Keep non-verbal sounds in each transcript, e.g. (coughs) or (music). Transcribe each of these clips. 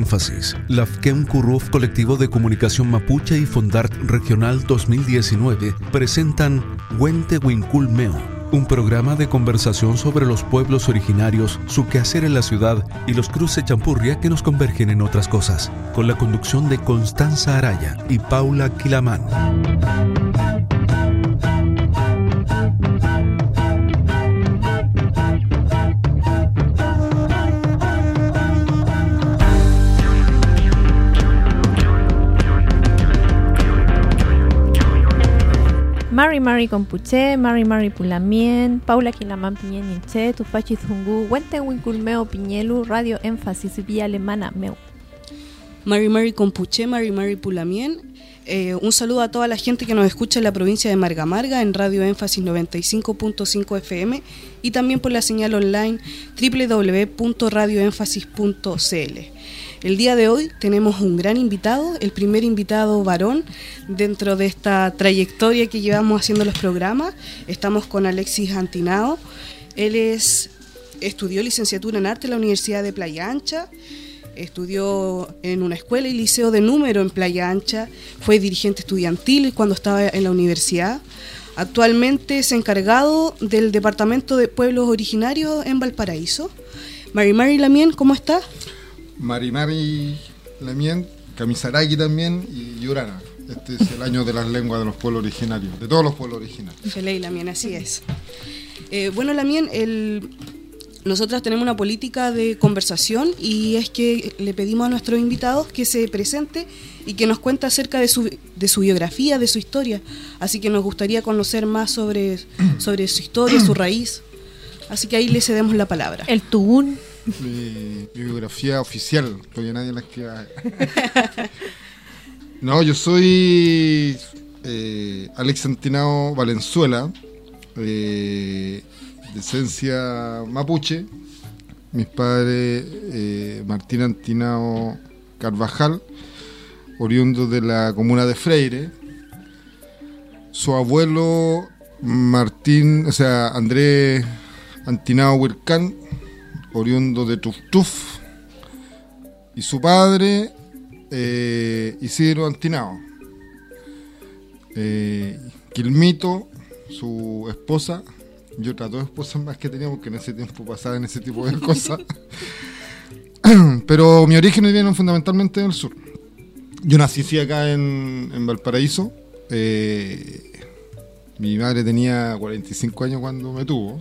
Énfasis, la FKEM Curruf Colectivo de Comunicación Mapuche y Fondart Regional 2019 presentan Huente Wincul Meo, un programa de conversación sobre los pueblos originarios, su quehacer en la ciudad y los cruces champurria que nos convergen en otras cosas, con la conducción de Constanza Araya y Paula Quilamán. Mari Mari Compuche, Mari Mari Pulamien, Paula Quilamán Piñen Inche, Tupachi Zungu, Wente Winculmeo Piñelu, Radio Énfasis Vía Alemana Meu. Mari Mari Compuche, Mari Mari Pulamien. Eh, un saludo a toda la gente que nos escucha en la provincia de Marga Marga en Radio Énfasis 95.5 FM y también por la señal online www.radioénfasis.cl. El día de hoy tenemos un gran invitado, el primer invitado varón dentro de esta trayectoria que llevamos haciendo los programas. Estamos con Alexis Antinao. Él es, estudió licenciatura en arte en la Universidad de Playa Ancha. Estudió en una escuela y liceo de número en Playa Ancha. Fue dirigente estudiantil cuando estaba en la universidad. Actualmente es encargado del Departamento de Pueblos Originarios en Valparaíso. Mari Mari Lamien, ¿cómo está? Marimari Lamien, Kamisaraki también y Yurana. Este es el año de las lenguas de los pueblos originarios, de todos los pueblos originarios. Feley Lamien, así es. Eh, bueno, Lamien, el, nosotras tenemos una política de conversación y es que le pedimos a nuestros invitados que se presente y que nos cuente acerca de su, de su biografía, de su historia. Así que nos gustaría conocer más sobre, sobre su historia, su raíz. Así que ahí le cedemos la palabra. El Tugún. Mi, mi biografía oficial, porque nadie la escriba. (laughs) No, yo soy eh, Alex Antinao Valenzuela, eh, de esencia mapuche. Mis padres, eh, Martín Antinao Carvajal, oriundo de la comuna de Freire. Su abuelo, Martín, o sea, Andrés Antinao Huilcán, oriundo de Tuftuf. Y su padre, eh, Isidro Antinao. Eh, Quilmito, su esposa, y otras dos esposas más que teníamos que en ese tiempo pasaban ese tipo de cosas. (laughs) Pero mi origen viene fundamentalmente del sur. Yo nací sí, acá en, en Valparaíso. Eh, mi madre tenía 45 años cuando me tuvo.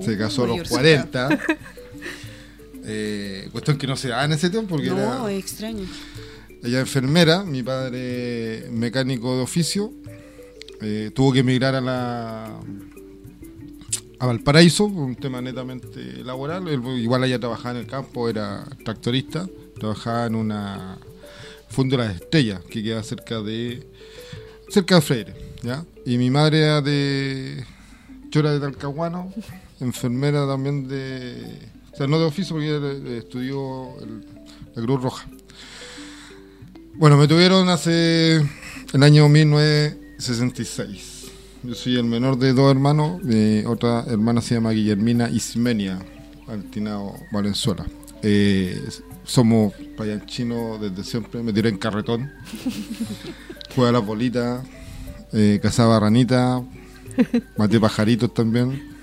Se casó a los 40. (laughs) Eh, cuestión que no se da en ese tiempo porque No, era, es extraño. ella enfermera, mi padre mecánico de oficio, eh, tuvo que emigrar a la a Valparaíso por un tema netamente laboral. Él, igual ella trabajaba en el campo, era tractorista, trabajaba en una Fondo de las Estrellas, que queda cerca de cerca de Freire, ¿ya? Y mi madre era de Chora de Talcahuano, enfermera también de o sea, no de oficio porque ella estudió el, la Cruz Roja. Bueno, me tuvieron hace el año 1966. Yo soy el menor de dos hermanos. Mi otra hermana se llama Guillermina Ismenia Altinao Valenzuela. Eh, somos payanchinos desde siempre. Me tiré en carretón. (laughs) Jugué a la bolita. Eh, cazaba ranita. Maté pajaritos también.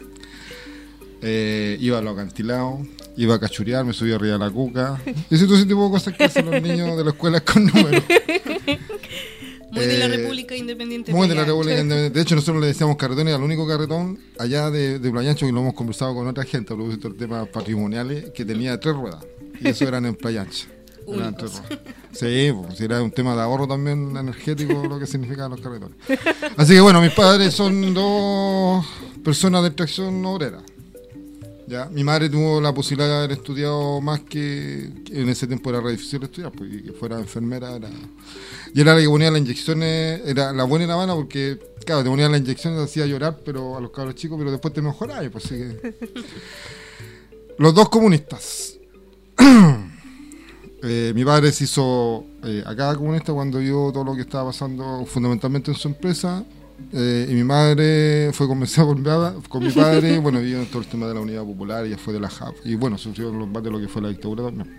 Eh, iba a los acantilados. Iba a cachurear, me subía arriba de la cuca. Y ese todo ese tipo de cosas que hacen los (laughs) niños de la escuela con números. (laughs) Muy de la Eh, República Independiente. Muy de la República. Independiente. De hecho, nosotros le decíamos carretón y al único carretón allá de, de Playa Ancha, y lo hemos conversado con otra gente a propósito de temas patrimoniales, que tenía tres ruedas. Y eso eran en Playa Ancha. (laughs) Eran tres ruedas. Sí, pues, era un tema de ahorro también energético, lo que significaban los carretones. Así que bueno, mis padres son dos personas de extracción obrera. ¿Ya? Mi madre tuvo la posibilidad de haber estudiado más que en ese tiempo era re difícil estudiar, porque que fuera enfermera era... Y era la que ponía las inyecciones, era la buena y la mala porque, claro, te ponía las inyecciones, te hacía llorar pero a los cabros chicos, pero después te mejoraba. Pues, así que... (laughs) Los dos comunistas. (clears throat) Eh, mi padre se hizo eh, acá comunista cuando vio todo lo que estaba pasando fundamentalmente en su empresa. Eh, y mi madre fue convencida por con mi padre. (laughs) bueno, vivió todo el tema de la unidad popular, ella fue de la JAP. Y bueno, sufrió los embates de lo que fue la dictadura también.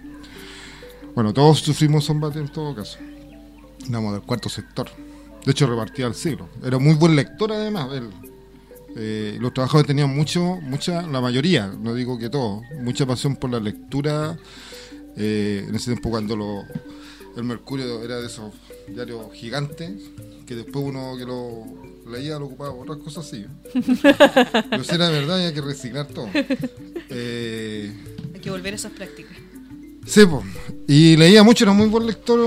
Bueno, todos sufrimos Zombate en todo caso. Éramos del cuarto sector. De hecho, repartía al siglo. Era muy buen lector además. Eh, los trabajadores tenían mucho, mucha, la mayoría, no digo que todos, mucha pasión por la lectura. Eh, en ese tiempo cuando lo, el Mercurio era de esos diarios gigantes, que después uno que lo leía lo ocupaba por otras cosas así. (laughs) Pero si era verdad, hay que reciclar todo. Eh, hay que volver a esas prácticas. Sí, pues. Y leía mucho, era muy buen lector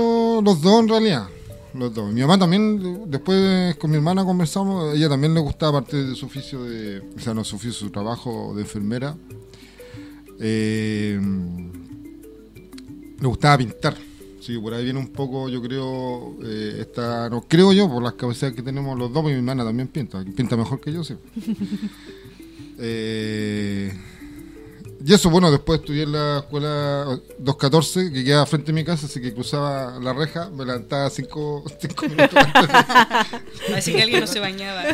los dos en realidad. Los dos. Mi mamá también, después con mi hermana conversamos, ella también le gustaba, aparte de su oficio de, o sea, no su oficio, su trabajo de enfermera, eh, le gustaba pintar. Sí, por ahí viene un poco, yo creo, eh, esta, no creo yo, por las cabezas que tenemos los dos, y mi hermana también pinta, pinta mejor que yo, sí. (laughs) eh, y eso, bueno, después estudié en la escuela 214, que queda frente a mi casa, así que cruzaba la reja, me levantaba cinco, minutos antes. (laughs) Así que alguien no se bañaba.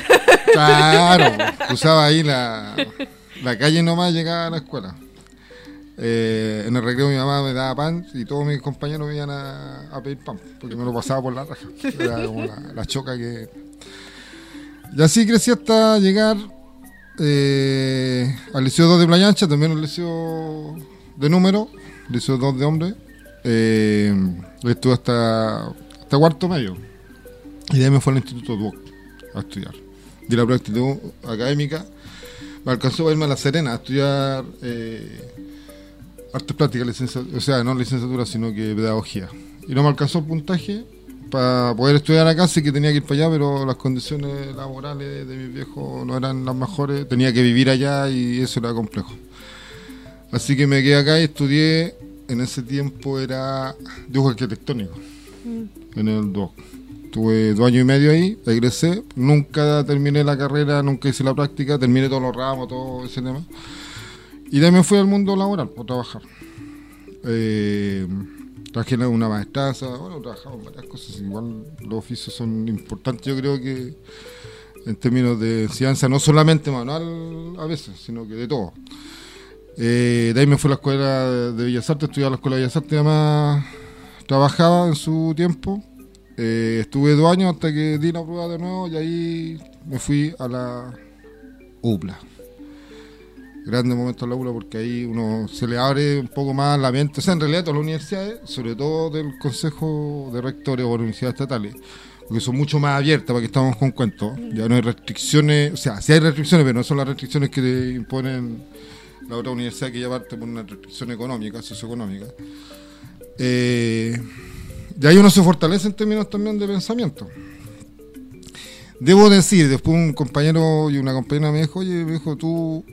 Claro, cruzaba ahí la, la calle nomás, llegaba a la escuela. Eh, en el recreo mi mamá me daba pan y todos mis compañeros me iban a, pedir pan, porque me lo pasaba por la reja. Era como la, choca que... Y así crecí hasta llegar eh, al Liceo 2 de Playa Ancha, también el Liceo de número, Liceo 2 de hombre. Eh, estuve hasta, hasta cuarto medio. Y de ahí me fue al Instituto Duoc a estudiar. De la práctica académica me alcanzó a irme a La Serena a estudiar artes plásticas, o sea, no licenciatura, sino que pedagogía. Y no me alcanzó el puntaje para poder estudiar acá sí que tenía que ir para allá, pero las condiciones laborales de mis viejos no eran las mejores, tenía que vivir allá y eso era complejo. Así que me quedé acá y estudié, en ese tiempo era dibujo arquitectónico, mm. en el DOC. Tuve dos años y medio ahí, egresé, nunca terminé la carrera, nunca hice la práctica, terminé todos los ramos, todo ese tema. Y de ahí me fui al mundo laboral, por trabajar. Eh, Trabajé en una maestraza, bueno, trabajamos en varias cosas, igual los oficios son importantes, yo creo que en términos de enseñanza, no solamente manual a veces, sino que de todo. Eh, de ahí me fui a la escuela de Bellas Artes, estudié en la escuela de Bellas Artes, además trabajaba en su tiempo. Eh, estuve dos años hasta que di la prueba de nuevo y ahí me fui a la UPLA grandes momentos en la ULA porque ahí uno se le abre un poco más la mente, o sea, en realidad todas las universidades, sobre todo del Consejo de Rectores o universidades estatales, porque son mucho más abiertas para que estamos con cuentos, ya no hay restricciones, o sea, sí hay restricciones, pero no son las restricciones que te imponen la otra universidad que ya parte por una restricción económica, socioeconómica. Eh, y ahí uno se fortalece en términos también de pensamiento. Debo decir, después un compañero y una compañera me dijo, oye, me dijo, tú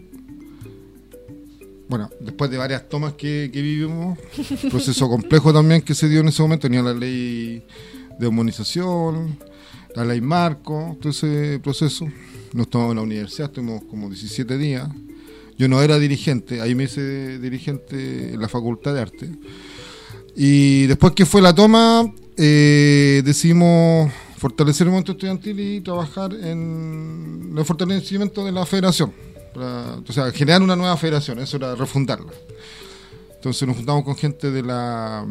bueno, después de varias tomas que, vivimos, (laughs) proceso complejo también que se dio en ese momento, tenía la ley de homonización, la ley marco, todo ese proceso. Nos tomamos en la universidad, estuvimos como 17 días. Yo no era dirigente, ahí me hice dirigente en la Facultad de Arte. Y después que fue la toma, eh, decidimos fortalecer el momento estudiantil y trabajar en el fortalecimiento de la federación o sea, generar una nueva federación, eso era refundarla. Entonces nos juntamos con gente de la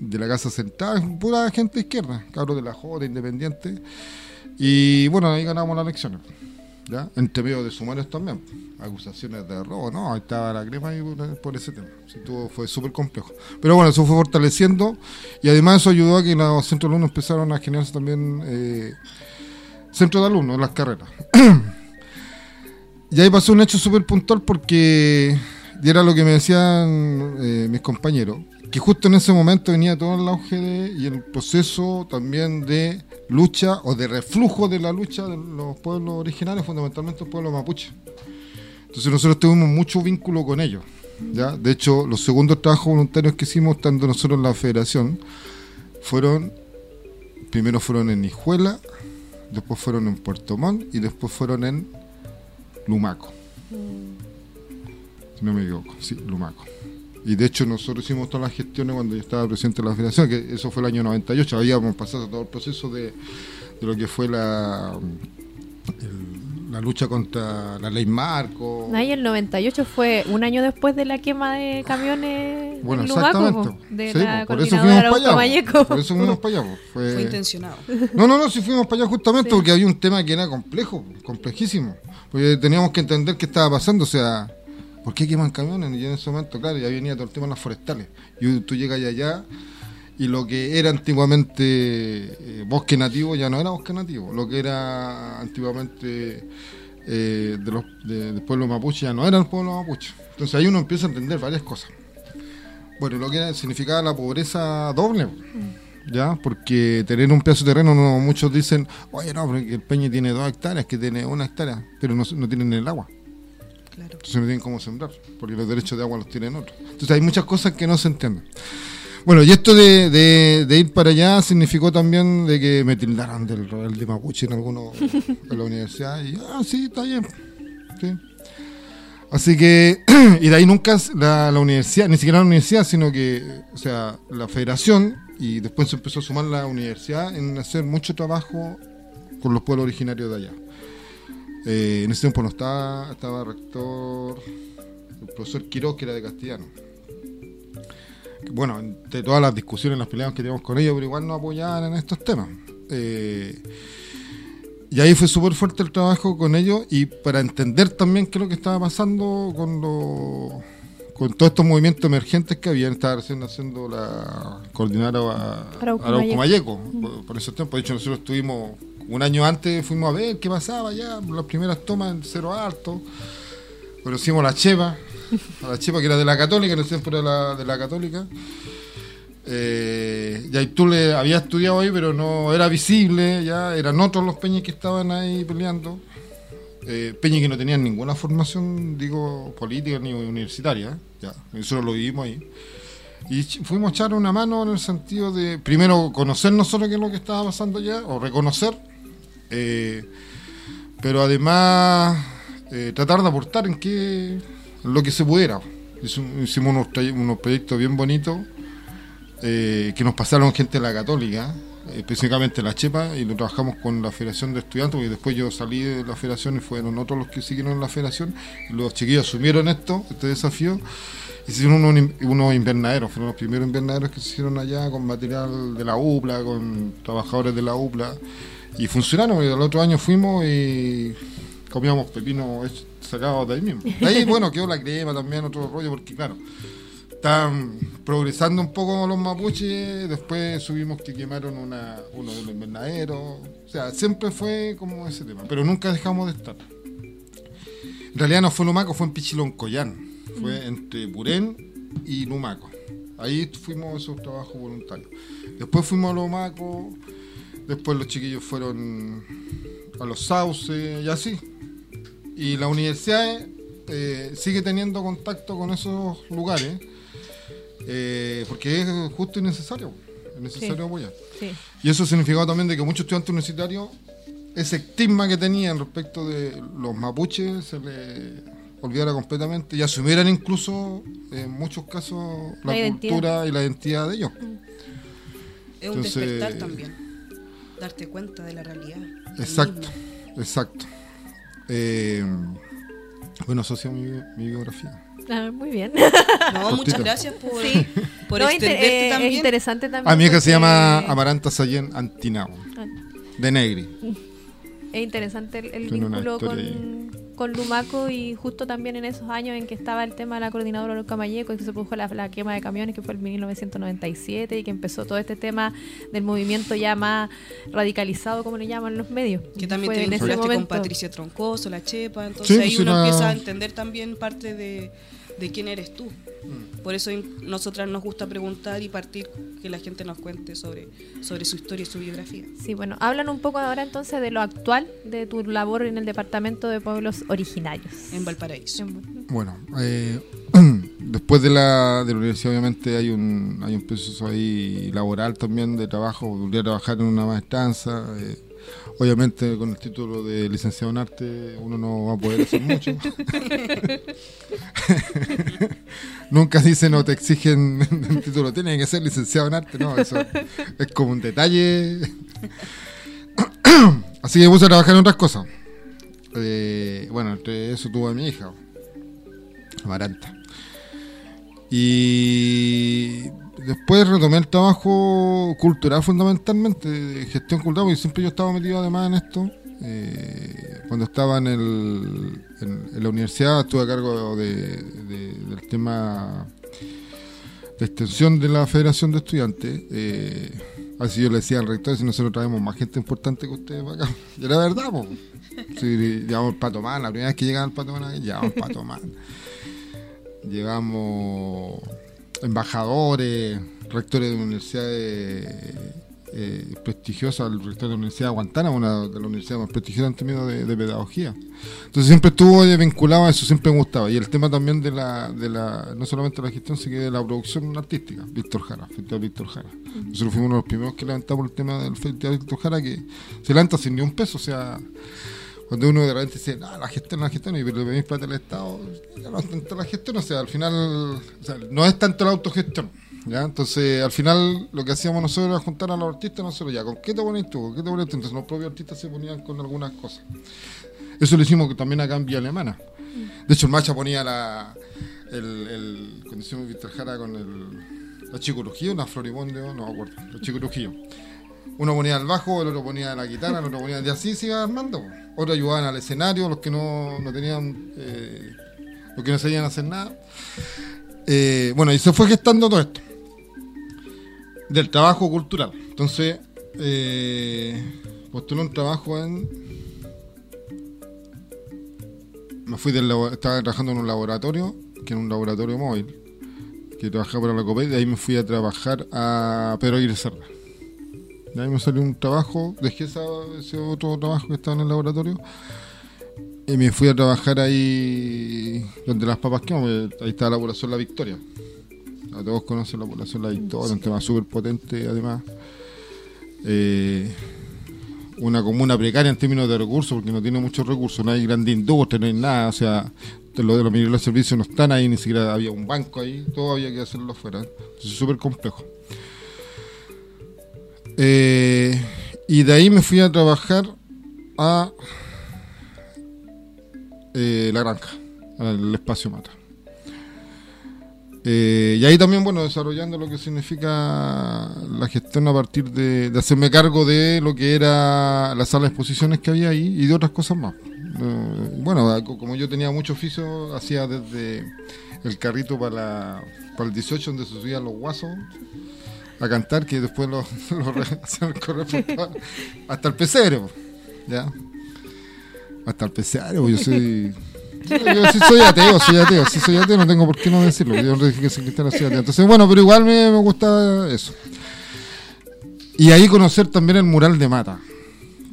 de la Casa Central, pura gente izquierda, cabros de la Joda, independiente. Y bueno, ahí ganamos las elecciones. ¿ya? Entre medio de sumarios también. Acusaciones de robo, no, ahí estaba la crema ahí por, ese tema. fue súper complejo. Pero bueno, eso fue fortaleciendo y además eso ayudó a que los centros de alumnos empezaron a generarse también eh, centros de alumnos las carreras. (clears throat) Y ahí pasó un hecho súper puntual porque, y era lo que me decían eh, mis compañeros, que justo en ese momento venía todo el auge y el proceso también de lucha o de reflujo de la lucha de los pueblos originarios, fundamentalmente el pueblo mapuche. Entonces nosotros tuvimos mucho vínculo con ellos. ¿ya? De hecho, los segundos trabajos voluntarios que hicimos, estando nosotros en la federación, fueron, primero fueron en Nijuela, después fueron en Puerto Montt y después fueron en Lumaco. Si no me equivoco, sí, Lumaco. Y de hecho nosotros hicimos todas las gestiones cuando yo estaba presidente de la federación, que eso fue el año 98, habíamos pasado todo el proceso de, de lo que fue la, la lucha contra la ley Marco. Ahí el 98 fue un año después de la quema de camiones Bueno, exactamente. de Sí, la po, por eso coordinadora fuimos para allá. Por eso fuimos para allá. Fue- Fue intencionado. No, no, no, si fuimos para allá justamente porque había un tema que era complejo, complejísimo. Porque teníamos que entender qué estaba pasando, o sea, ¿por qué queman camiones? Y en ese momento, claro, ya venía todo el tema de las forestales. Y tú llegas allá y lo que era antiguamente eh, bosque nativo ya no era bosque nativo. Lo que era antiguamente eh, de los, de- del pueblo mapuche ya no era el pueblo mapuche. Entonces ahí uno empieza a entender varias cosas. Bueno, lo que significaba la pobreza doble. ¿ya? Porque tener un pedazo de terreno, no, muchos dicen, oye, no, pero que el peña tiene dos hectáreas, que tiene una hectárea, pero no, no tienen el agua. Claro. Entonces no tienen cómo sembrar, porque los derechos de agua los tienen otros. Entonces hay muchas cosas que no se entienden. Bueno, y esto de, de- de ir para allá significó también de que me tildaran del rebelde mapuche en algunos en la universidad. Y, ah, sí, está bien. Sí. Así que, (clears throat) y de ahí nunca la, la universidad, ni siquiera la universidad, sino que, o sea, la federación, y después se empezó a sumar la universidad en hacer mucho trabajo con los pueblos originarios de allá. Eh, en ese tiempo no estaba, estaba rector, el profesor Quiroz, que era de castellano. Bueno, de todas las discusiones, las peleas que teníamos con ellos, pero igual nos apoyaban en estos temas. Eh, y ahí fue súper fuerte el trabajo con ellos y para entender también qué es lo que estaba pasando con los con todos estos movimientos emergentes que habían, estaba recién haciendo la coordinadora Arauco Arauco Mayeco, por, por esos tiempos. De hecho, nosotros estuvimos un año antes, fuimos a ver qué pasaba ya, las primeras tomas en Cero Alto. Conocimos a la Chepa, a la Chepa que era de la Católica, en ese tiempo era la, de la Católica. Eh, y ahí tú le había estudiado ahí, pero no era visible, ya eran otros los peñas que estaban ahí peleando. Eh, que no tenían ninguna formación, digo, política ni universitaria, ya, nosotros lo vivimos ahí. Y fuimos a echar una mano en el sentido de, primero, conocer nosotros qué es lo que estaba pasando allá, o reconocer, eh, pero además eh, tratar de aportar en, qué, lo que se pudiera. Hicimos unos, unos proyectos bien bonitos eh, que nos pasaron gente de la Católica, eh, específicamente la Chepa, y lo trabajamos con la Federación de Estudiantes, porque después yo salí de la Federación y fueron otros los que siguieron en la Federación, y los chiquillos asumieron esto, este desafío, hicieron unos, unos invernaderos, fueron los primeros invernaderos que se hicieron allá con material de la UPLA, con trabajadores de la UPLA, y funcionaron, y el otro año fuimos y comíamos pepinos sacados de ahí mismo. De ahí, (laughs) bueno, quedó la crema también, otro rollo, porque claro, están progresando un poco los mapuches, después subimos que quemaron una, uno de los invernaderos, o sea, siempre fue como ese tema, pero nunca dejamos de estar. En realidad no fue Lumaco, fue en Pichiloncoyán, fue entre Purén y Lumaco. Ahí fuimos a esos trabajos voluntarios. Después fuimos a Lumaco, después los chiquillos fueron a los sauces y así. Y la universidad eh, sigue teniendo contacto con esos lugares eh, porque es justo y necesario. Es necesario Sí. apoyar. Sí. Y eso ha significado también de que muchos estudiantes universitarios, ese estigma que tenían respecto de los mapuches, se les olvidara completamente y asumieran incluso, en muchos casos, la, cultura y la identidad de ellos. Es un Entonces- despertar también. Darte cuenta de la realidad. Exacto, exacto. Eh, bueno, asocia mi, mi biografía. Ah, muy bien. (laughs) No, Cortito. muchas gracias por, Sí. por No, extenderte eh, Es también. interesante también. A mi hija se llama Amaranta Sayén Antinao, Ah. de Negri. (laughs) Es interesante el, el vínculo con, con Lumaco y justo también en esos años en que estaba el tema de la coordinadora Luca Mayeco y que se produjo la, la quema de camiones que fue el 1997 y que empezó todo este tema del movimiento ya más radicalizado como le llaman los medios. Que también Fue te en ese vinculaste con. Patricia Troncoso, la Chepa. Entonces Sí, ahí sí, uno la- empieza a entender también parte de, de quién eres tú. Mm. Por eso nosotras nos gusta preguntar y partir que la gente nos cuente sobre, sobre su historia y su biografía. Sí, bueno, hablan un poco ahora entonces de lo actual de tu labor en el Departamento de Pueblos Originarios. En Valparaíso. En- Bueno, eh, (clears throat) después de la, de la universidad obviamente hay un, hay un proceso ahí laboral también de trabajo, volví a trabajar en una maestranza. eh, obviamente con el título de licenciado en arte uno no va a poder hacer mucho. (laughs) Nunca dicen o te exigen el título, tiene que ser licenciado en arte, no, eso es como un detalle. (coughs) Así que puse a trabajar en otras cosas. Eh, bueno, entre eso tuve a mi hija, Amaranta. Y después retomé el trabajo cultural fundamentalmente, de gestión cultural, porque siempre yo estaba metido además en esto. Eh, cuando estaba en, el, en, la universidad estuve a cargo de, del tema de extensión de la Federación de Estudiantes. Eh, así yo le decía al rector, si nosotros traemos más gente importante que ustedes para acá. Y (laughs) era verdad, pues. Llevamos el Pato Man, la primera vez que llegaba el Pato Man, llevamos el Pato Man. Llevamos embajadores, rectores de universidades eh, prestigiosa, el rector de la Universidad de Guantánamo, una de las universidades más prestigiosas en términos de, pedagogía. Entonces siempre estuvo vinculado a eso, siempre me gustaba. Y el tema también de la, de la no solamente la gestión, sino que de la producción artística, Víctor Jara, Festival Víctor Jara. Nosotros fuimos uno de los primeros que levantamos el tema del Festival Víctor Jara, que se levanta sin ni un peso, o sea cuando uno de repente dice, no, la gestión, la gestión, y le pedís plata al Estado, ya no es tanto la gestión, o sea, al final, no es tanto la autogestión, ¿ya? Entonces, al final, lo que hacíamos nosotros era juntar a los artistas, nosotros ya, ¿con qué te pones tú? ¿Con qué te pones tú? Entonces, los propios artistas se ponían con algunas cosas. Eso lo hicimos también acá en Vía Alemana. De hecho, el Macha ponía la, el, el, cuando hicimos Víctor con el, la Chico una Floribonde, no me acuerdo, los Chico Uno ponía el bajo, el otro ponía la guitarra, el otro ponía, y así se iba armando. Otros ayudaban al escenario, los que no, no tenían, eh, los que no sabían hacer nada. Eh, bueno, y se fue gestando todo esto del trabajo cultural. Entonces, eh, postulé un trabajo en. Me fui del estaba trabajando en un laboratorio, que era un laboratorio móvil, que trabajaba para la COPED, y ahí me fui a trabajar a Pedro Aguirre Serra. De ahí me salió un trabajo, dejé ese otro trabajo que estaba en el laboratorio y me fui a trabajar ahí donde las papas que ahí está la población La Victoria. A todos conocen la población La Victoria, un tema súper potente además. Eh, una comuna precaria en términos de recursos, porque no tiene muchos recursos, no hay grande industria, no hay nada, o sea, lo de los de servicios no están ahí, ni siquiera había un banco ahí, todo había que hacerlo fuera. es súper complejo. Eh, y de ahí me fui a trabajar a eh, la granja, al espacio mata. Eh, y ahí también, bueno, desarrollando lo que significa la gestión a partir de, hacerme cargo de lo que era la sala de exposiciones que había ahí y de otras cosas más. bueno, como yo tenía mucho oficio, hacía desde el carrito para, para el 18 donde se subían los guasos a cantar, que después lo, (laughs) lo hasta el pecero, ¿ya? Hasta el pecero, yo soy yo soy ateo, soy ateo, sí soy ateo, no tengo por qué no decirlo. Yo dije que soy ateo. Entonces, bueno, pero igual me, me gusta eso. Y ahí conocer también el mural de Mata,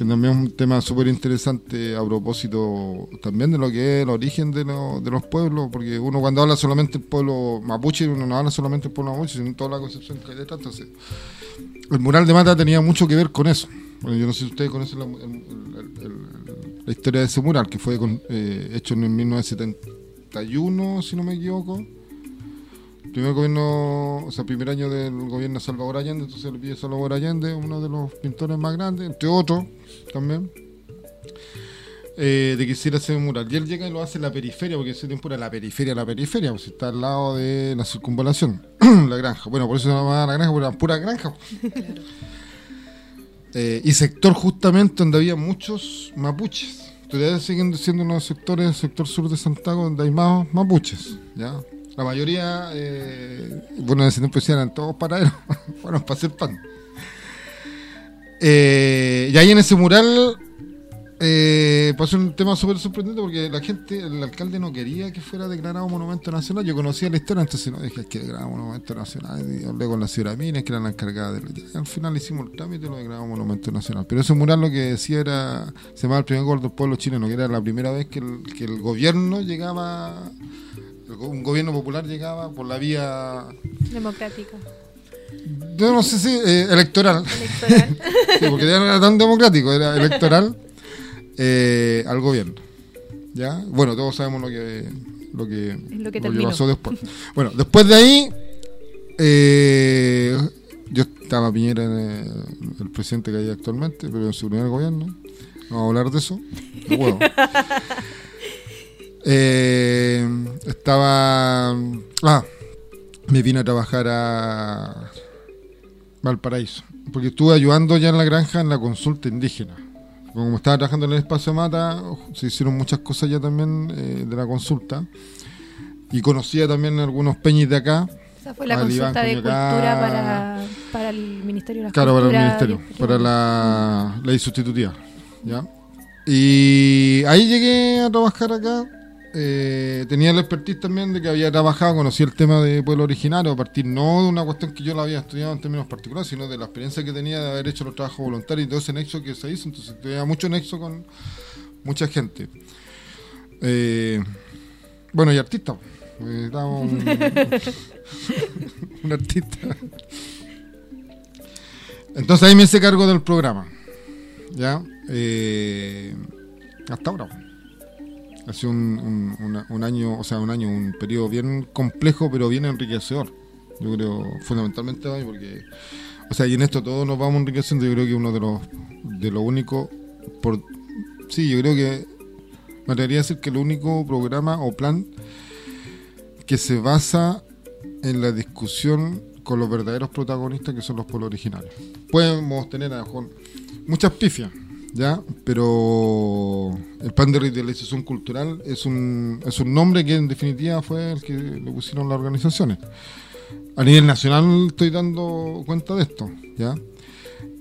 que también es un tema súper interesante a propósito también de lo que es el origen de, de, los pueblos, porque uno cuando habla solamente del pueblo mapuche, uno no habla solamente del pueblo mapuche, sino toda la concepción que hay detrás. Entonces, el mural de Mata tenía mucho que ver con eso. Bueno, yo no sé si ustedes conocen la, la historia de ese mural, que fue eh, hecho en 1971, si no me equivoco. Primer gobierno, o sea, primer año del gobierno de Salvador Allende, entonces el pide Salvador Allende, uno de los pintores más grandes, entre otros también, eh, de que hiciera ese mural. Y él llega y lo hace en la periferia, porque ese tiempo era la periferia, la periferia, pues está al lado de la circunvalación, (clears throat) la granja. Bueno, por eso se llama la granja, porque era pura granja. (laughs) Claro. Eh, y sector justamente donde había muchos mapuches. Todavía siguen siendo unos sectores del sector sur de Santiago donde hay más mapuches. ¿ya? La mayoría, eh, bueno, en ese tiempo eran todos paraderos, (laughs) bueno, para hacer pan. Eh, y ahí en ese mural eh, pasó un tema súper sorprendente porque la gente, el alcalde no quería que fuera declarado monumento nacional. Yo conocía la historia, entonces no dije que declarar monumento nacional. Y hablé con la señora Mines, que era la encargada de. Al final hicimos el trámite y lo declaramos monumento nacional. Pero ese mural lo que decía era: se llamaba el primer gol del pueblo chileno, que era la primera vez que el, que el gobierno llegaba, un gobierno popular llegaba por la vía democrática. Yo no sé si eh, electoral. Electoral. (laughs) sí, porque ya no era tan democrático, era electoral (laughs) eh, al gobierno. ¿Ya? Bueno, todos sabemos lo que, lo que, lo que, pasó después. bueno, después de ahí, eh, yo estaba Piñera, en el, presidente que hay actualmente, pero en su primer gobierno. No vamos a hablar de eso. No puedo. (laughs) eh, estaba. Ah, vine a trabajar a Valparaíso, porque estuve ayudando ya en la granja en la consulta indígena. Como estaba trabajando en el espacio Mata, se hicieron muchas cosas ya también eh, de la consulta. Y conocía también algunos peñis de acá. Esa fue la Iván consulta de cultura para, para el Ministerio de la Claro, para el ministerio, para la ley sustitutiva. ¿ya? Y ahí llegué a trabajar acá. Eh, tenía la expertise también de que había trabajado, conocí el tema de pueblo originario, a partir no de una cuestión que yo la había estudiado en términos particulares, sino de la experiencia que tenía de haber hecho los trabajos voluntarios y todo ese nexo que se hizo. Entonces tenía mucho nexo con mucha gente. Eh, bueno, y artista. eh, estaba un, (laughs) un artista. Entonces ahí me hice cargo del programa. ¿Ya? Eh, hasta ahora. Ha sido un, un- año, o sea, un año, un periodo bien complejo, pero bien enriquecedor. Yo creo, fundamentalmente porque, o sea, y en esto todos nos vamos enriqueciendo. Yo creo que uno de los, de lo único, por, sí, yo creo que me atrevería a decir que el único programa o plan que se basa en la discusión con los verdaderos protagonistas que son los pueblos originarios. Podemos tener a lo muchas pifias, ¿ya? Pero el plan de revitalización cultural es un, es un nombre que en definitiva fue el que le pusieron las organizaciones. A nivel nacional estoy dando cuenta de esto, ¿ya?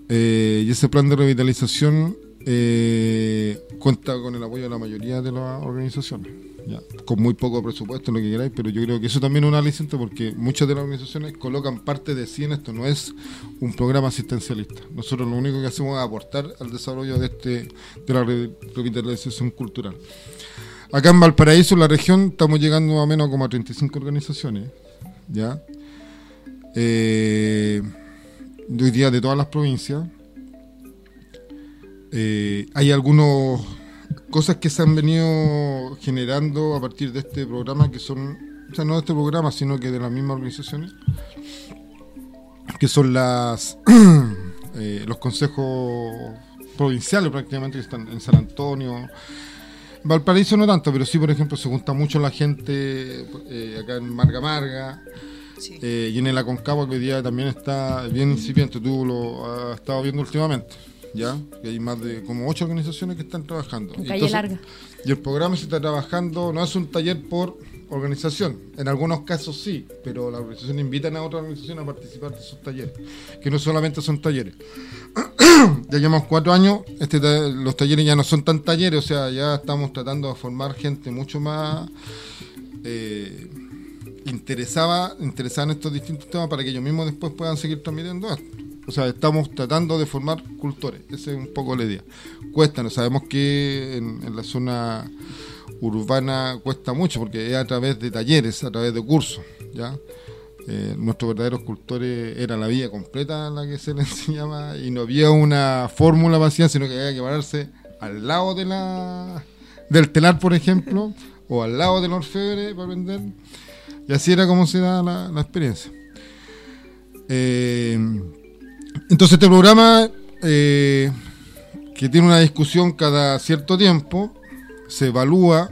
Eh, y ese plan de revitalización eh, cuenta con el apoyo de la mayoría de las organizaciones, con muy poco presupuesto, lo que queráis, pero yo creo que eso también es un aliciente porque muchas de las organizaciones colocan parte de sí en esto, no es un programa asistencialista. Nosotros lo único que hacemos es aportar al desarrollo de este de la re- revitalización cultural. Acá en Valparaíso, en la región, estamos llegando o menos como a 35 organizaciones, ¿ya? Eh, hoy día de todas las provincias. Eh, hay algunas cosas que se han venido generando a partir de este programa que son, o sea, no de este programa, sino que de las mismas organizaciones, que son las (clears throat) eh, los consejos provinciales prácticamente que están en San Antonio. Valparaíso no tanto, pero sí, por ejemplo, se junta mucho la gente eh, acá en Marga Marga. Sí. Eh, y en el Aconcagua que hoy día también está bien incipiente, tú lo has estado viendo últimamente, ¿ya? Que hay más de como ocho organizaciones que están trabajando. Calle larga. Y el programa se está trabajando, no es un taller por organización, en algunos casos sí, pero las organizaciones invitan a otras organizaciones a participar de esos talleres, que no solamente son talleres. (clears throat) ya llevamos cuatro años, este los talleres ya no son tan talleres, o sea, ya estamos tratando de formar gente mucho más... eh, interesaba, interesada en estos distintos temas para que ellos mismos después puedan seguir transmitiendo esto. O sea, estamos tratando de formar cultores, esa es un poco la idea. Cuesta, no sabemos que en, la zona urbana cuesta mucho porque es a través de talleres, a través de cursos, ¿ya? Eh, nuestros verdaderos cultores era la vía completa la que se les (laughs) enseñaba y no había una fórmula vacía, sino que había que pararse al lado de la del telar, por ejemplo, o al lado del orfebre para aprender. Y así era como se da la, la experiencia. Eh, entonces este programa, eh, que tiene una discusión cada cierto tiempo, se evalúa,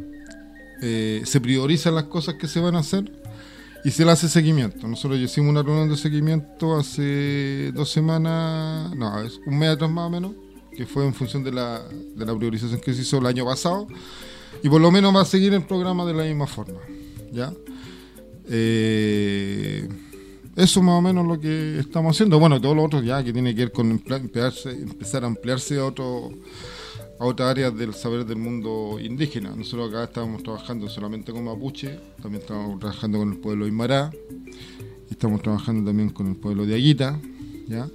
eh, se priorizan las cosas que se van a hacer y se le hace seguimiento. Nosotros hicimos una reunión de seguimiento hace dos semanas, no, es un mes atrás más o menos, que fue en función de la, de la priorización que se hizo el año pasado. Y por lo menos va a seguir el programa de la misma forma. ¿Ya? Eh, eso más o menos lo que estamos haciendo. Bueno, todo lo otro ya que tiene que ver con emplearse- empezar a ampliarse a otro a otras áreas del saber del mundo indígena. Nosotros acá estábamos trabajando solamente con mapuche, también estamos trabajando con el pueblo Aymara, estamos trabajando también con el pueblo de Aguita, ¿ya?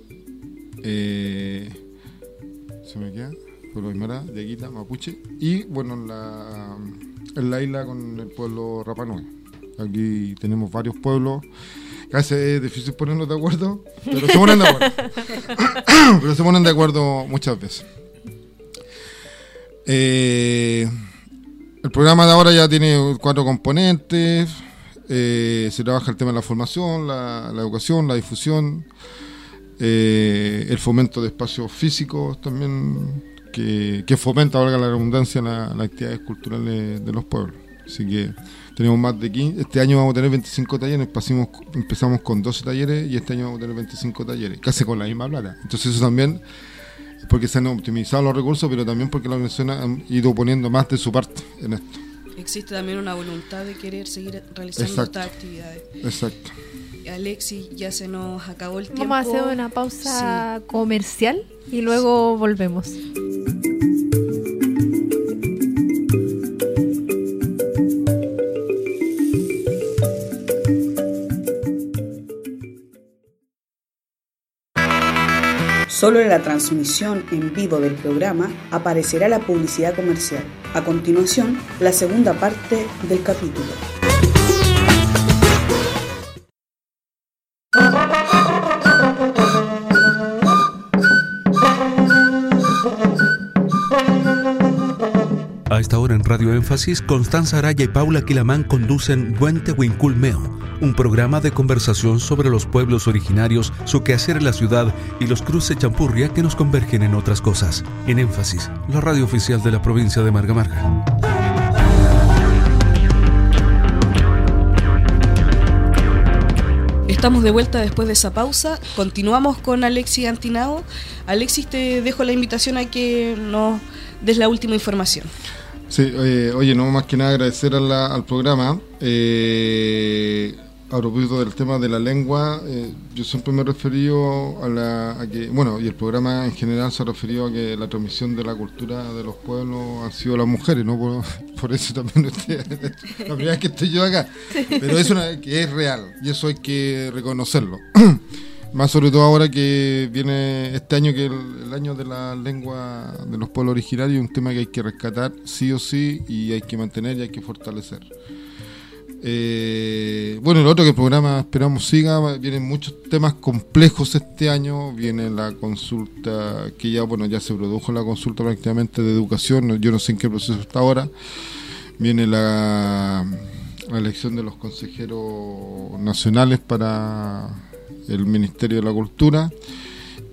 Eh, ¿Se me queda? Pueblo Aymara, de Aguita, mapuche, y bueno, en la, en la isla con el pueblo Rapanui. Aquí tenemos varios pueblos. Veces es difícil ponernos de acuerdo, pero se ponen de acuerdo. (coughs) pero se ponen de acuerdo muchas veces. Eh, el programa de ahora ya tiene cuatro componentes. Eh, se trabaja el tema de la formación, la, la educación, la difusión, eh, el fomento de espacios físicos también, que, que fomenta, valga la redundancia, la- las actividades culturales de los pueblos. Así que tenemos más de 15. Este año vamos a tener 25 talleres, pasamos, empezamos con 12 talleres y este año vamos a tener 25 talleres, casi con la misma plata. Entonces eso también es porque se han optimizado los recursos, pero también porque la organización han ido poniendo más de su parte en esto. Existe también una voluntad de querer seguir realizando estas actividades. Exacto. Alexi, ya se nos acabó el tiempo. Vamos a hacer una pausa comercial y luego volvemos. Solo en la transmisión en vivo del programa aparecerá la publicidad comercial. A continuación, la segunda parte del capítulo. Radio Énfasis, Constanza Araya y Paula Quilamán conducen Huente Huinculmeo, un programa de conversación sobre los pueblos originarios, su quehacer en la ciudad y los cruces champurria que nos convergen en otras cosas. En Énfasis, la radio oficial de la provincia de Marga Marga. Estamos de vuelta después de esa pausa. Continuamos con Alexis Antinao. Alexis, te dejo la invitación a que nos des la última información. Sí, eh, oye, no más que nada agradecer al programa. Eh, a propósito del tema de la lengua, eh, yo siempre me he referido a, la, que, bueno, y el programa en general se ha referido a que la transmisión de la cultura de los pueblos han sido las mujeres, ¿no? Por, (laughs) eso también (laughs) la primera vez que estoy yo acá. Pero es una que es real y eso hay que reconocerlo. (laughs) Más sobre todo ahora que viene este año, que el, el año de la lengua de los pueblos originarios, un tema que hay que rescatar sí o sí y hay que mantener y hay que fortalecer. Eh, bueno, el otro que el programa esperamos siga, vienen muchos temas complejos este año, viene la consulta que ya, bueno, ya se produjo la consulta prácticamente de educación, yo no sé en qué proceso está ahora, viene la, la elección de los consejeros nacionales para el Ministerio de la Cultura.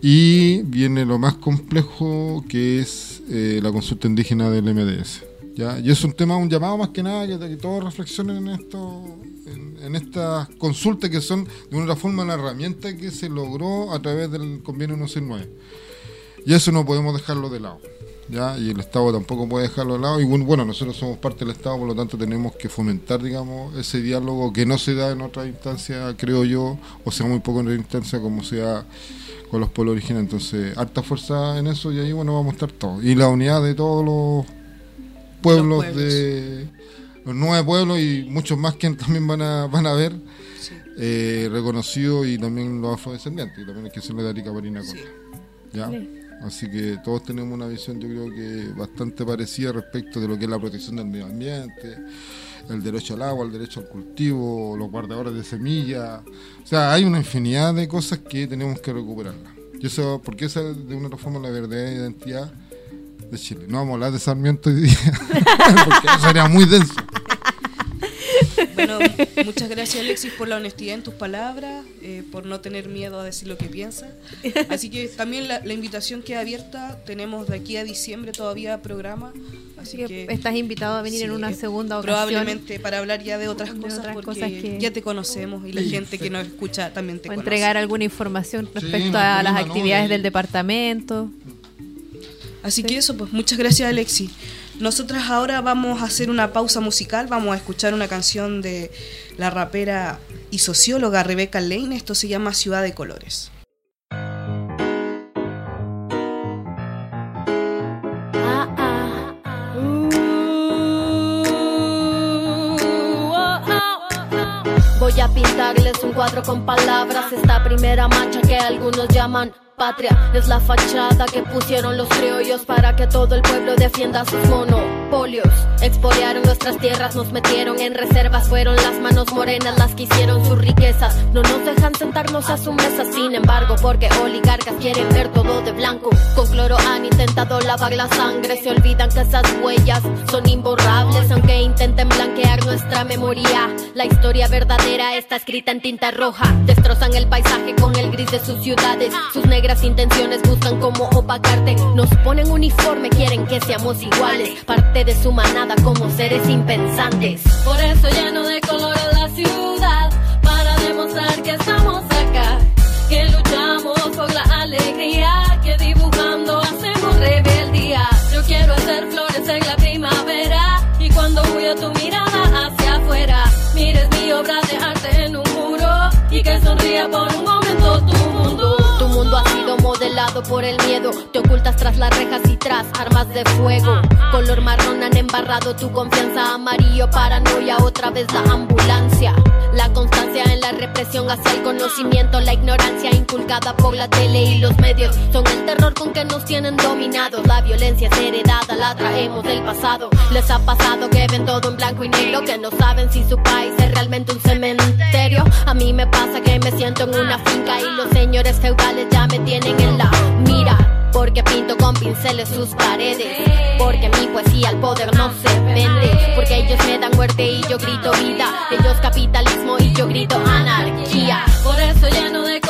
Y viene lo más complejo que es eh, la consulta indígena del MDS. ¿ya? Y es un tema, un llamado más que nada, que, todos reflexionen en esto, en, estas consultas que son de una forma una herramienta que se logró a través del convenio 169. Y eso no podemos dejarlo de lado. ¿Ya? y el Estado tampoco puede dejarlo de lado. Y bueno, nosotros somos parte del Estado, por lo tanto tenemos que fomentar, digamos, ese diálogo que no se da en otra instancia, creo yo, o sea, muy poco en otra instancia como sea con los pueblos originales. Entonces, harta fuerza en eso y ahí, bueno, vamos a estar todos. Y la unidad de todos los pueblos, los de los nueve pueblos y muchos más que (laughs) también van a, van a ver. Sí. Eh, reconocidos y también los afrodescendientes, y también hay que hacerle de Arica Marina sí. ¿Ya? Sí. Así que todos tenemos una visión, yo creo que bastante parecida respecto de lo que es la protección del medio ambiente, el derecho al agua, el derecho al cultivo, los guardadores de semillas. O sea, hay una infinidad de cosas que tenemos que recuperarlas. Y eso, porque esa es de una otra forma la verdadera identidad de Chile. No vamos a hablar de Sarmiento hoy día, (laughs) porque eso sería muy denso. Bueno, muchas gracias Alexis por la honestidad en tus palabras, eh, por no tener miedo a decir lo que piensas. Así que también la, la, invitación queda abierta, tenemos de aquí a diciembre todavía programa. Así que, que estás invitado a venir sí, en una segunda ocasión. Probablemente para hablar ya de otras de cosas, otras porque cosas que... ya te conocemos y la sí, gente que nos escucha también te o conoce. entregar alguna información respecto a las actividades no, del departamento. Así que eso, pues muchas gracias Alexis. Nosotras ahora vamos a hacer una pausa musical, vamos a escuchar una canción de la rapera y socióloga Rebeca Lane, esto se llama Ciudad de Colores. Voy a pintarles un cuadro con palabras, esta primera mancha que algunos llaman patria es la fachada que pusieron los criollos para que todo el pueblo defienda sus monopolios. Expoliaron nuestras tierras, nos metieron en reservas, fueron las manos morenas las que hicieron sus riquezas. No nos dejan sentarnos a su mesa, sin embargo, porque oligarcas quieren ver todo de blanco. Con cloro han intentado lavar la sangre, se olvidan que esas huellas son imborrables, aunque intenten blanquear nuestra memoria. La historia verdadera está escrita en tinta roja. Destrozan el paisaje con el gris de sus ciudades. Sus negras intenciones buscan como opacarte. Nos ponen uniforme, quieren que seamos iguales. Parte de su manada como seres impensantes. Por eso lleno de color en la ciudad. Para demostrar que estamos por el miedo. Te ocultas tras las rejas y tras armas de fuego. Color marrón han embarrado tu confianza. Amarillo, paranoia, otra vez la ambulancia. La constancia en la represión hacia el conocimiento. La ignorancia inculcada por la tele y los medios. Son el terror con que nos tienen dominados. La violencia es heredada, la traemos del pasado. Les ha pasado que ven todo en blanco y negro. Que no saben si su país es realmente un cementerio. A mí me pasa que me siento en una finca y los señores feudales ya me tienen en la. Porque pinto con pinceles sus paredes. Porque mi poesía al poder no se vende. Porque ellos me dan muerte y yo grito vida. Ellos capitalismo y yo grito anarquía. Por eso lleno de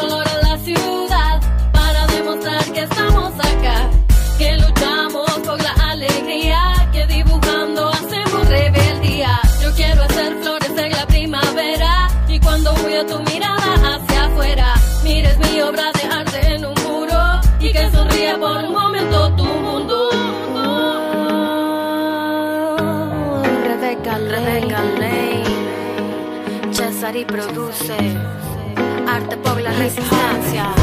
por la resistencia.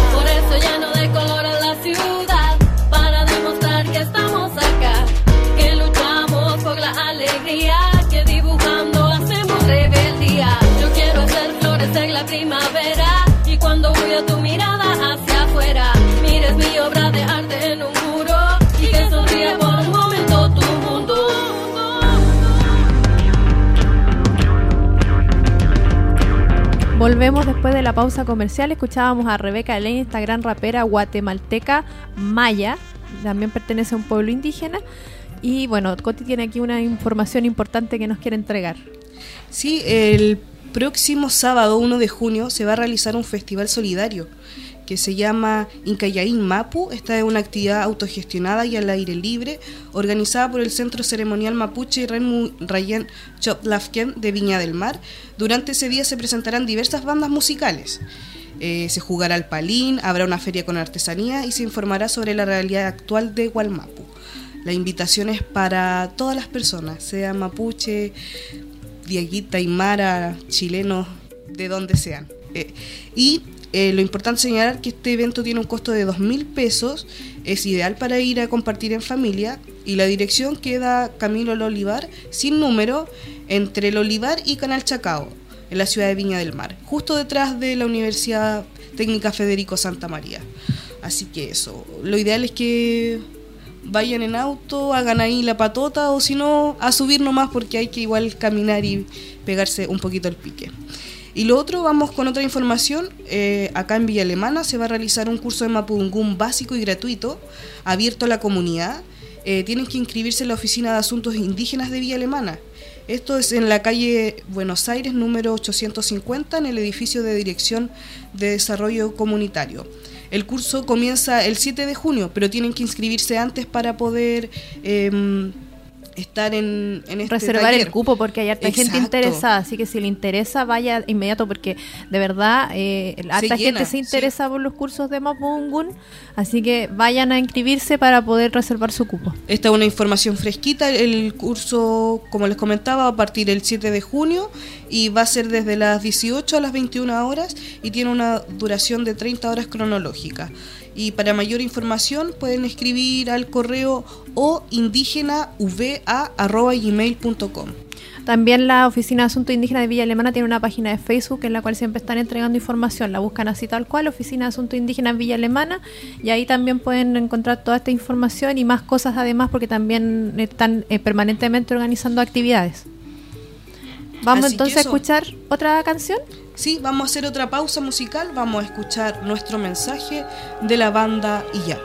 Volvemos después de la pausa comercial. Escuchábamos a Rebeca Lane, esta gran rapera guatemalteca maya. También pertenece a un pueblo indígena. Y bueno, Coti tiene aquí una información importante que nos quiere entregar. Sí, el próximo sábado 1 de junio se va a realizar un festival solidario que se llama Incayaín Mapu. Esta es una actividad autogestionada y al aire libre, organizada por el Centro Ceremonial Mapuche Rayen Choplafken de Viña del Mar. Durante ese día se presentarán diversas bandas musicales. Eh, se jugará al palín, habrá una feria con artesanía y se informará sobre la realidad actual de Gualmapu. La invitación es para todas las personas, sea mapuche, diaguita, aymara, chilenos, de donde sean. Eh, y eh, lo importante es señalar que este evento tiene un costo de 2.000 pesos, es ideal para ir a compartir en familia y la dirección queda Camilo El Olivar, sin número, entre El Olivar y Canal Chacao, en la ciudad de Viña del Mar, justo detrás de la Universidad Técnica Federico Santa María. Así que eso, lo ideal es que vayan en auto, hagan ahí la patota o si no, a subir nomás porque hay que igual caminar y pegarse un poquito el pique. Y lo otro, vamos con otra información. Eh, acá en Villa Alemana se va a realizar un curso de Mapudungún básico y gratuito, abierto a la comunidad. Eh, tienen que inscribirse en la Oficina de Asuntos Indígenas de Villa Alemana. Esto es en la calle Buenos Aires, número 850, en el edificio de Dirección de Desarrollo Comunitario. El curso comienza el 7 de junio, pero tienen que inscribirse antes para poder eh, estar en, en este Reservar taller. el cupo porque hay harta gente interesada, así que si le interesa vaya inmediato porque de verdad eh, harta llena, gente se interesa por los cursos de Mapungun, así que vayan a inscribirse para poder reservar su cupo. Esta es una información fresquita. El curso, como les comentaba, va a partir el 7 de junio y va a ser desde las 18 a las 21 horas y tiene una duración de 30 horas cronológicas. Y para mayor información pueden escribir al correo o indígenauva.gmail.com. También la Oficina de Asuntos Indígenas de Villa Alemana tiene una página de Facebook en la cual siempre están entregando información. La buscan así tal cual, Oficina de Asuntos Indígenas Villa Alemana, y ahí también pueden encontrar toda esta información y más cosas además porque también están eh, permanentemente organizando actividades. Vamos Así entonces a escuchar otra canción. Sí, vamos a hacer otra pausa musical. Vamos a escuchar nuestro mensaje de la banda Iyap.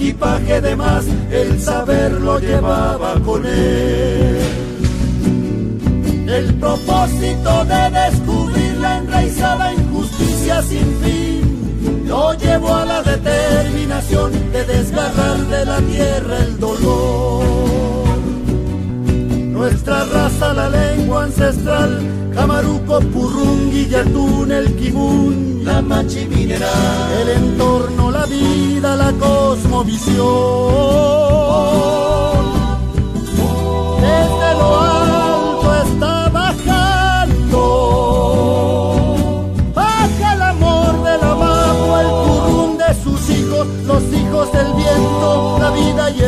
Equipaje de más, el saber lo llevaba con él. El propósito de descubrir la enraizada injusticia sin fin lo llevó a la determinación de desgarrar de la tierra el dolor. Nuestra raza, la lengua ancestral, Camaruco, Purrungui, Yatún, el Kibún, la Machi mineral, el entorno, la vida, la cosmovisión. Desde lo alto está bajando, baja el amor del amago, el currún de sus hijos, los hijos del viento, la vida y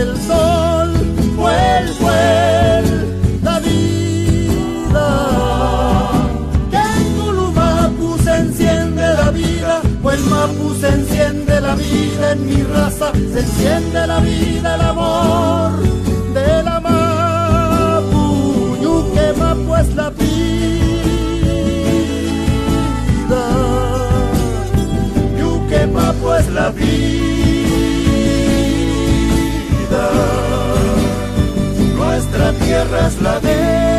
la vida, en mi raza se enciende la vida, el amor de la Mapu, Yuque Mapu es la vida. Yuque Mapu es la vida nuestra tierra es la Nuestro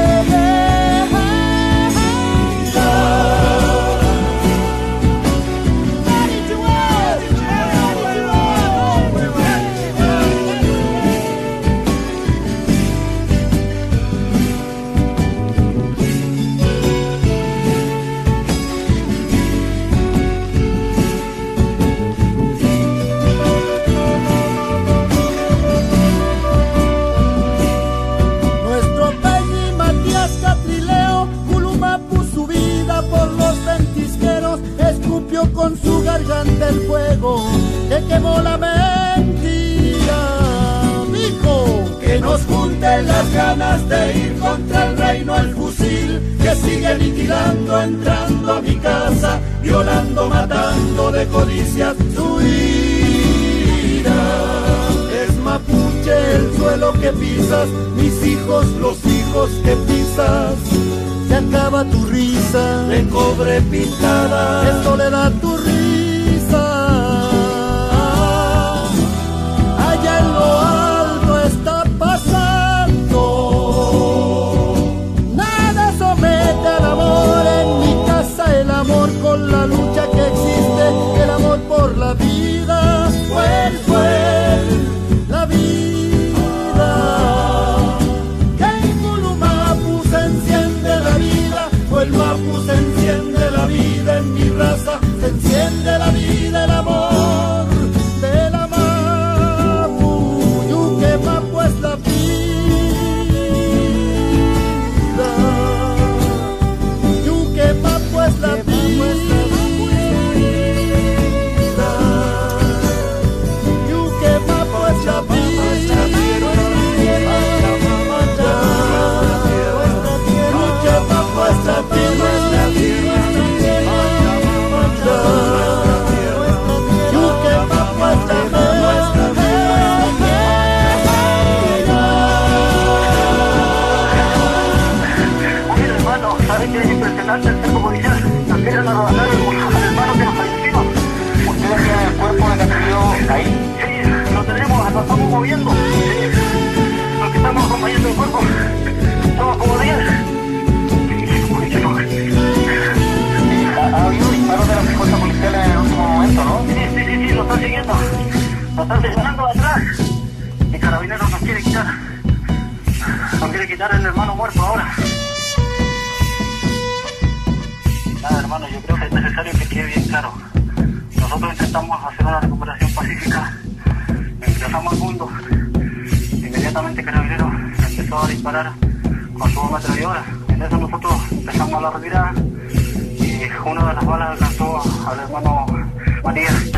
con su garganta el fuego que quemó la mentira. Dijo que nos junten las ganas de ir contra el reino al fusil, que sigue aniquilando, entrando a mi casa, violando, matando de codicias su ira. Es mapuche el suelo que pisas, mis hijos los hijos que pisas. Se acaba tu risa, de cobre pintada, de soledad tu risa. Vida. Fue, la al hermano Matías.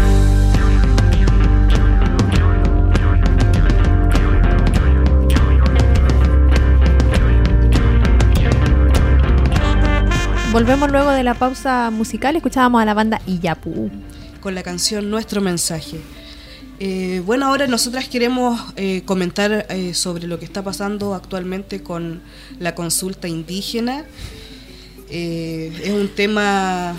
Volvemos luego de la pausa musical. Escuchábamos a la banda Iyapu. con la canción Nuestro Mensaje. Eh, bueno, ahora nosotras queremos eh, comentar eh, sobre lo que está pasando actualmente con la consulta indígena. Es un tema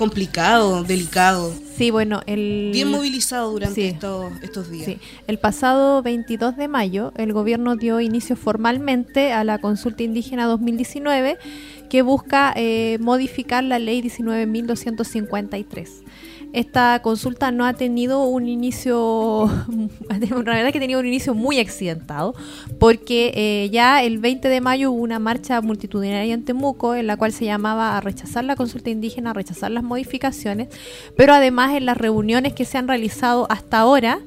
complicado, delicado. Sí, bueno, el... Bien movilizado durante estos, estos días. Sí. El pasado 22 de mayo, el gobierno dio inicio formalmente a la consulta indígena 2019 que busca eh, modificar la ley 19.253 esta consulta no ha tenido un inicio, (laughs) en realidad que ha tenido un inicio muy accidentado, porque eh, ya el 20 de mayo hubo una marcha multitudinaria en Temuco en la cual se llamaba a rechazar la consulta indígena, a rechazar las modificaciones, pero además en las reuniones que se han realizado hasta ahora,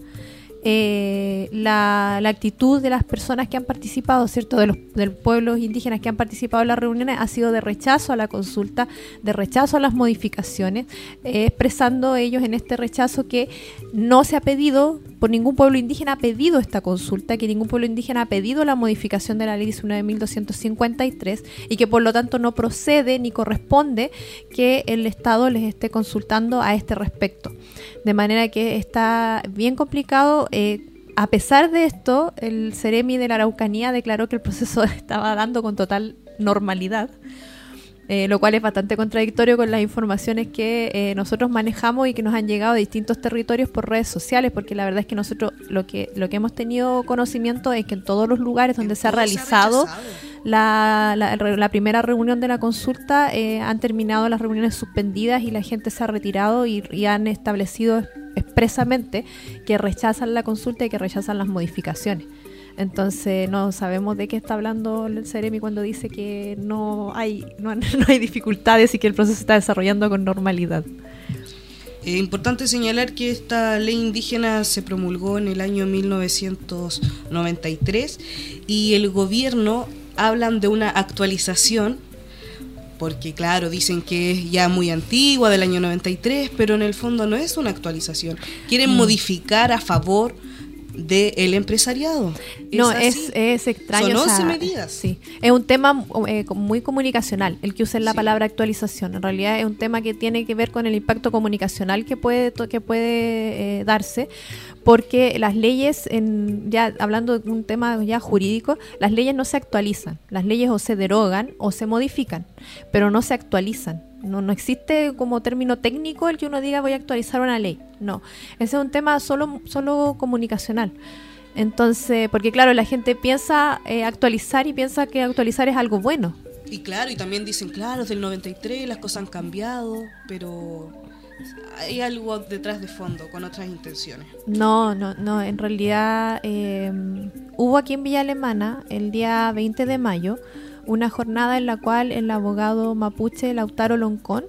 eh, la, actitud de las personas que han participado, ¿cierto? De los, pueblos indígenas que han participado en las reuniones ha sido de rechazo a la consulta, de rechazo a las modificaciones, eh, expresando ellos en este rechazo que no se ha pedido, por ningún pueblo indígena ha pedido esta consulta, que ningún pueblo indígena ha pedido la modificación de la ley 19.253 y que por lo tanto no procede ni corresponde que el Estado les esté consultando a este respecto. De manera que está bien complicado. Eh, a pesar de esto, el Ceremi de la Araucanía declaró que el proceso (laughs) estaba dando con total normalidad. Eh, lo cual es bastante contradictorio con las informaciones que eh, nosotros manejamos y que nos han llegado de distintos territorios por redes sociales, porque la verdad es que nosotros lo que lo que hemos tenido conocimiento es que en todos los lugares donde se ha realizado la, la, primera reunión de la consulta eh, han terminado las reuniones suspendidas y la gente se ha retirado y, han establecido expresamente que rechazan la consulta y que rechazan las modificaciones. Entonces no sabemos de qué está hablando el Ceremi cuando dice que no hay, no, (laughs) hay dificultades y que el proceso está desarrollando con normalidad. Es importante señalar que esta ley indígena se promulgó en el año 1993 y el gobierno hablan de una actualización, porque claro, dicen que es ya muy antigua, del año 93, pero en el fondo no es una actualización. Quieren mm. modificar a favor del empresariado. no, es, es, extraño. Son 11 medidas. Sí, es un tema eh, muy comunicacional, el que usen la palabra actualización. En realidad es un tema que tiene que ver con el impacto comunicacional que puede, que puede eh, darse, porque las leyes, en, ya hablando de un tema ya jurídico, las leyes no se actualizan, las leyes o se derogan o se modifican, pero no se actualizan. No, no existe como término técnico el que uno diga voy a actualizar una ley. No, ese es un tema solo, solo comunicacional. Entonces, porque claro, la gente piensa eh, actualizar y piensa que actualizar es algo bueno. Y claro, y también dicen, claro, es del 93, las cosas han cambiado, pero hay algo detrás de fondo, con otras intenciones. No, no, no. En realidad em, hubo aquí en Villa Alemana el día 20 de mayo una jornada en la cual el abogado mapuche Lautaro Loncón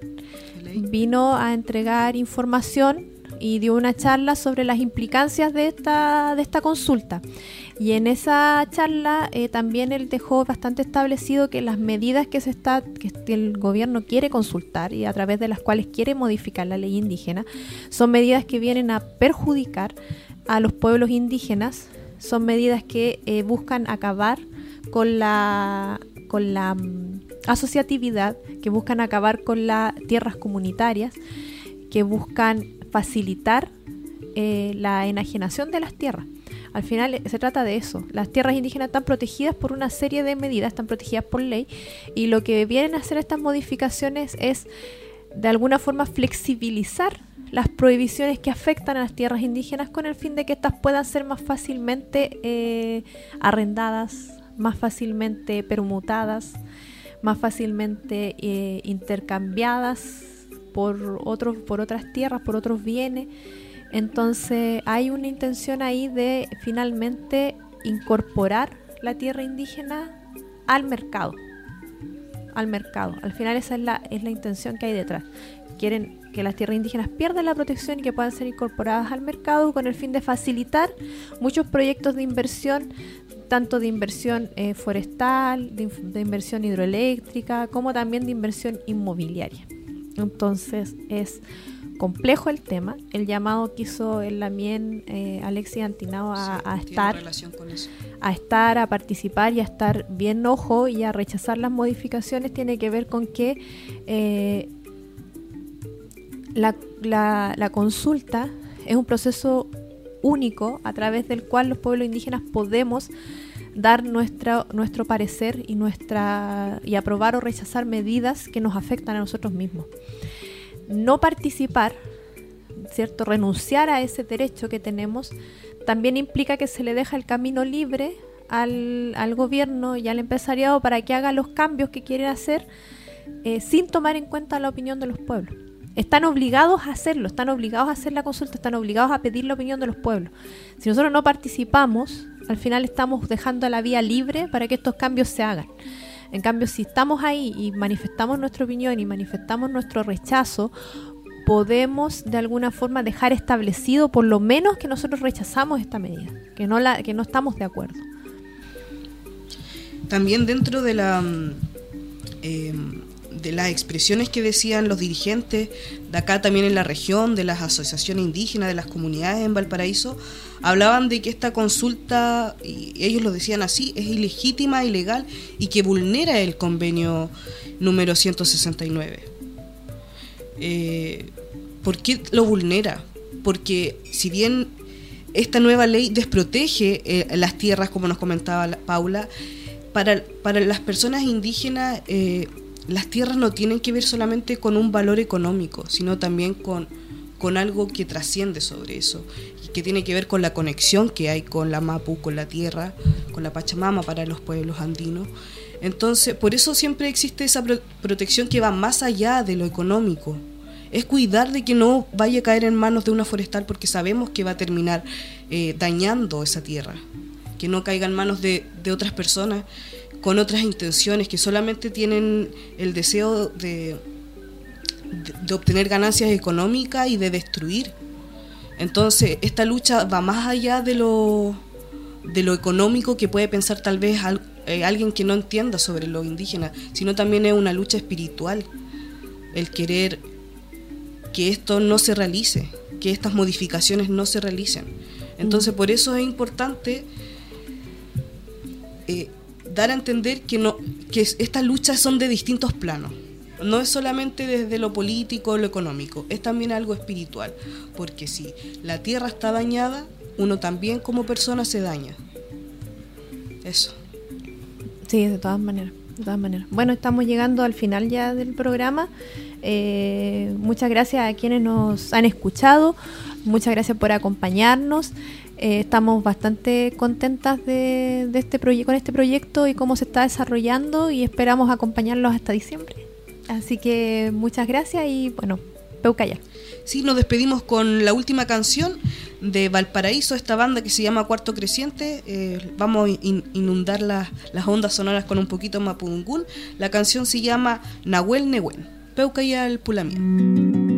vino a entregar información y dio una charla sobre las implicancias de esta, de esta consulta. Y en esa charla eh, también él dejó bastante establecido que las medidas que se está, que el gobierno quiere consultar y a través de las cuales quiere modificar la ley indígena, son medidas que vienen a perjudicar a los pueblos indígenas, son medidas que eh, buscan acabar con la con la mm, asociatividad, que buscan acabar con las tierras comunitarias, que buscan facilitar eh, la enajenación de las tierras. Al final eh, se trata de eso. Las tierras indígenas están protegidas por una serie de medidas, están protegidas por ley, y lo que vienen a hacer estas modificaciones es de alguna forma flexibilizar las prohibiciones que afectan a las tierras indígenas con el fin de que éstas puedan ser más fácilmente eh, arrendadas, más fácilmente permutadas, más fácilmente eh, intercambiadas por, otros, por otras tierras, por otros bienes. Entonces hay una intención ahí de finalmente incorporar la tierra indígena al mercado. Al mercado. Al final esa es la, es la intención que hay detrás. Quieren que las tierras indígenas pierdan la protección y que puedan ser incorporadas al mercado con el fin de facilitar muchos proyectos de inversión, tanto de inversión eh, forestal, de inversión hidroeléctrica, como también de inversión inmobiliaria. Entonces es complejo el tema. El llamado que hizo el Lamien eh, Alexis Antinao a, estar, a estar, a participar y a estar bien ojo y a rechazar las modificaciones tiene que ver con que eh, la, consulta es un proceso único a través del cual los pueblos indígenas podemos dar nuestro parecer y, nuestra, y aprobar o rechazar medidas que nos afectan a nosotros mismos. no participar, ¿cierto? Renunciar a ese derecho que tenemos, también implica que se le deja el camino libre al, al gobierno y al empresariado para que haga los cambios que quiere hacer eh, sin tomar en cuenta la opinión de los pueblos. Están obligados a hacerlo, están obligados a hacer la consulta, están obligados a pedir la opinión de los pueblos. Si nosotros no participamos, al final estamos dejando la vía libre para que estos cambios se hagan. En cambio, si estamos ahí y manifestamos nuestra opinión y manifestamos nuestro rechazo, podemos de alguna forma dejar establecido por lo menos que nosotros rechazamos esta medida, que no, la, que no estamos de acuerdo. También dentro de la... Mm, em, de las expresiones que decían los dirigentes de acá también en la región, de las asociaciones indígenas, de las comunidades en Valparaíso, hablaban de que esta consulta, y ellos lo decían así, es ilegítima, ilegal y que vulnera el convenio número 169. Eh, ¿Por qué lo vulnera? Porque si bien esta nueva ley desprotege eh, las tierras, como nos comentaba Paula, para, para las personas indígenas eh, las tierras no tienen que ver solamente con un valor económico, sino también con, con algo que trasciende sobre eso, y que tiene que ver con la conexión que hay con la Mapu, con la tierra, con la Pachamama para los pueblos andinos. Entonces, por eso siempre existe esa protección que va más allá de lo económico. Es cuidar de que no vaya a caer en manos de una forestal porque sabemos que va a terminar eh, dañando esa tierra, que no caiga en manos de, de otras personas con otras intenciones que solamente tienen el deseo de, de, obtener ganancias económicas y de destruir. Entonces, esta lucha va más allá de lo, de lo económico que puede pensar tal vez eh, alguien que no entienda sobre lo indígena, sino también es una lucha espiritual, el querer que esto no se realice, que estas modificaciones no se realicen. Entonces, por eso es importante eh, dar a entender que, no, que estas luchas son de distintos planos. No es solamente desde lo político o lo económico, es también algo espiritual. Porque si la tierra está dañada, uno también como persona se daña. Eso. Sí, de todas maneras. De todas maneras. Bueno, estamos llegando al final ya del programa. Eh, muchas gracias a quienes nos han escuchado. Muchas gracias por acompañarnos. Eh, estamos bastante contentas de, este con este proyecto y cómo se está desarrollando y esperamos acompañarlos hasta diciembre. Así que muchas gracias y bueno, Peucaya. Sí, nos despedimos con la última canción de Valparaíso, esta banda que se llama Cuarto Creciente. Eh, vamos a inundar las ondas sonoras con un poquito mapungún. La canción se llama Nahuel Nehuen. Peucaya el Pulamien.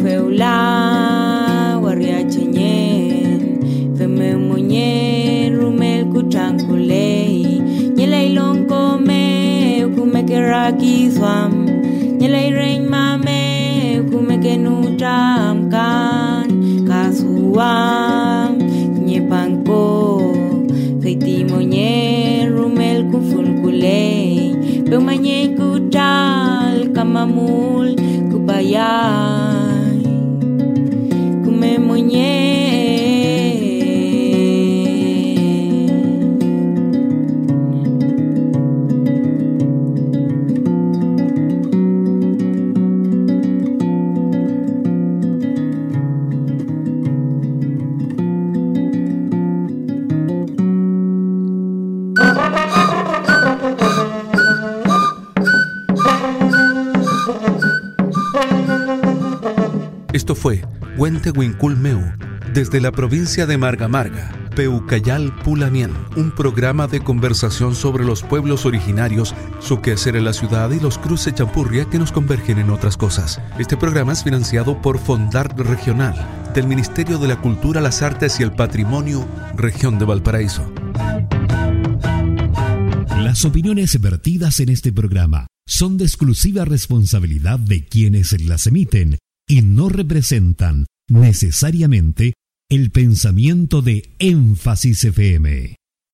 feula warria chenyen feme munye rumel kutankulei nyelei lonko me kumekera kizwam nyelei rein mame kumekenutam kan. Kasuam nyepanko feitimonye rumel kufulkulei peumanyeikutal kamamul kubayam fue Huente Meu, desde la provincia de Marga Marga, Peucayal Pulamien, un programa de conversación sobre los pueblos originarios, su quehacer en la ciudad y los cruces champurria que nos convergen en otras cosas. Este programa es financiado por Fondart Regional, del Ministerio de la Cultura, las Artes y el Patrimonio, Región de Valparaíso. Las opiniones vertidas en este programa son de exclusiva responsabilidad de quienes las emiten y no representan necesariamente el pensamiento de Énfasis FM.